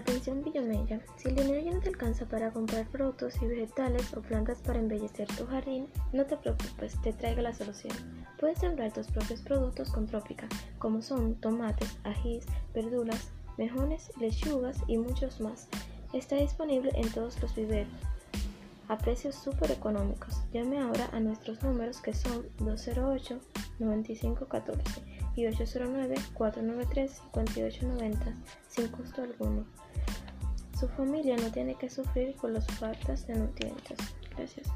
Atención Villamella, si el dinero ya no te alcanza para comprar productos y vegetales o plantas para embellecer tu jardín, no te preocupes, te traigo la solución. Puedes sembrar tus propios productos con Trópica, como son tomates, ajís, verduras, mejones, lechugas y muchos más. Está disponible en todos los viveros a precios súper económicos. Llame ahora a nuestros números que son 208-9514 y 809-493-5890 sin costo alguno. Su familia no tiene que sufrir por las faltas de nutrientes. Gracias.